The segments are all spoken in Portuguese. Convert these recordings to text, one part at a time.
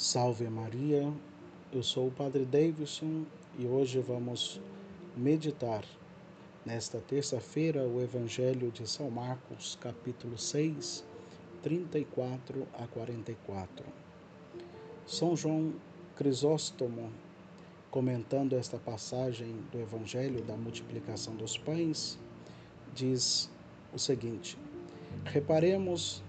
Salve Maria, eu sou o Padre Davidson e hoje vamos meditar nesta terça-feira o Evangelho de São Marcos, capítulo 6, 34 a 44. São João Crisóstomo, comentando esta passagem do Evangelho da multiplicação dos pães, diz o seguinte: Reparemos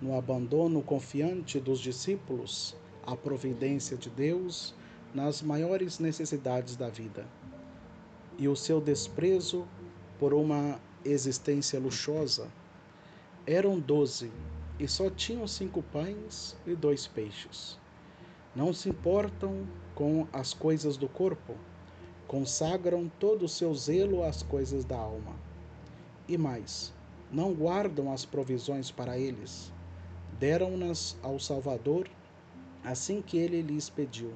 no abandono confiante dos discípulos a providência de Deus nas maiores necessidades da vida e o seu desprezo por uma existência luxuosa. Eram doze e só tinham cinco pães e dois peixes. Não se importam com as coisas do corpo, consagram todo o seu zelo às coisas da alma. E mais, não guardam as provisões para eles, deram-nas ao Salvador assim que ele lhes pediu.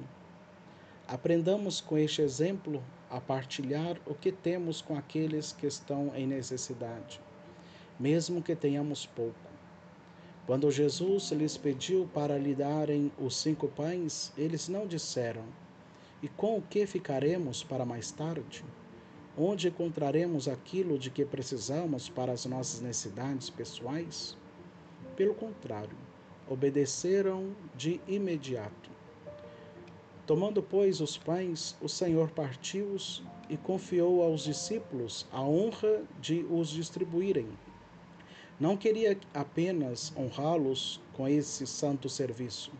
Aprendamos com este exemplo a partilhar o que temos com aqueles que estão em necessidade, mesmo que tenhamos pouco. Quando Jesus lhes pediu para lhe darem os cinco pães, eles não disseram: E com o que ficaremos para mais tarde? Onde encontraremos aquilo de que precisamos para as nossas necessidades pessoais? Pelo contrário, obedeceram de imediato. Tomando, pois, os pães, o Senhor partiu-os e confiou aos discípulos a honra de os distribuírem. Não queria apenas honrá-los com esse santo serviço,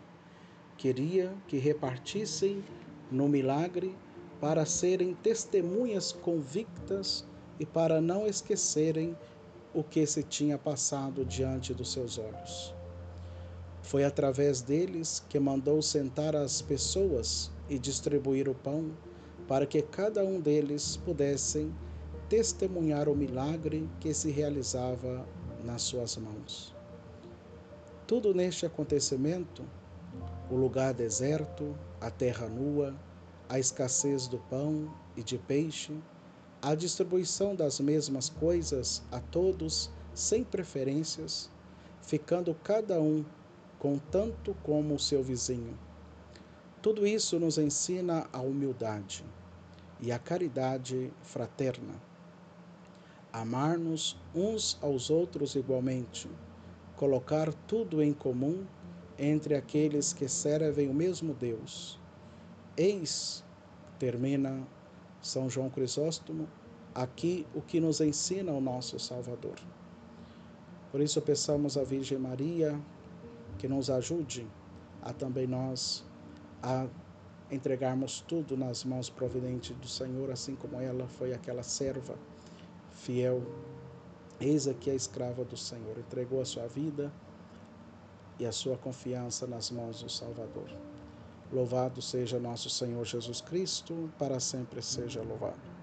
queria que repartissem no milagre para serem testemunhas convictas e para não esquecerem o que se tinha passado diante dos seus olhos. Foi através deles que mandou sentar as pessoas e distribuir o pão, para que cada um deles pudessem testemunhar o milagre que se realizava nas suas mãos. Tudo neste acontecimento, o lugar deserto, a terra nua, a escassez do pão e de peixe, a distribuição das mesmas coisas a todos sem preferências, ficando cada um com tanto como o seu vizinho. Tudo isso nos ensina a humildade e a caridade fraterna. Amar-nos uns aos outros igualmente, colocar tudo em comum entre aqueles que servem o mesmo Deus. Eis, termina São João Crisóstomo, aqui o que nos ensina o nosso Salvador. Por isso, peçamos à Virgem Maria que nos ajude a também nós a entregarmos tudo nas mãos providentes do Senhor, assim como ela foi aquela serva fiel. Eis aqui a escrava do Senhor, entregou a sua vida e a sua confiança nas mãos do Salvador. Louvado seja nosso Senhor Jesus Cristo, para sempre seja louvado.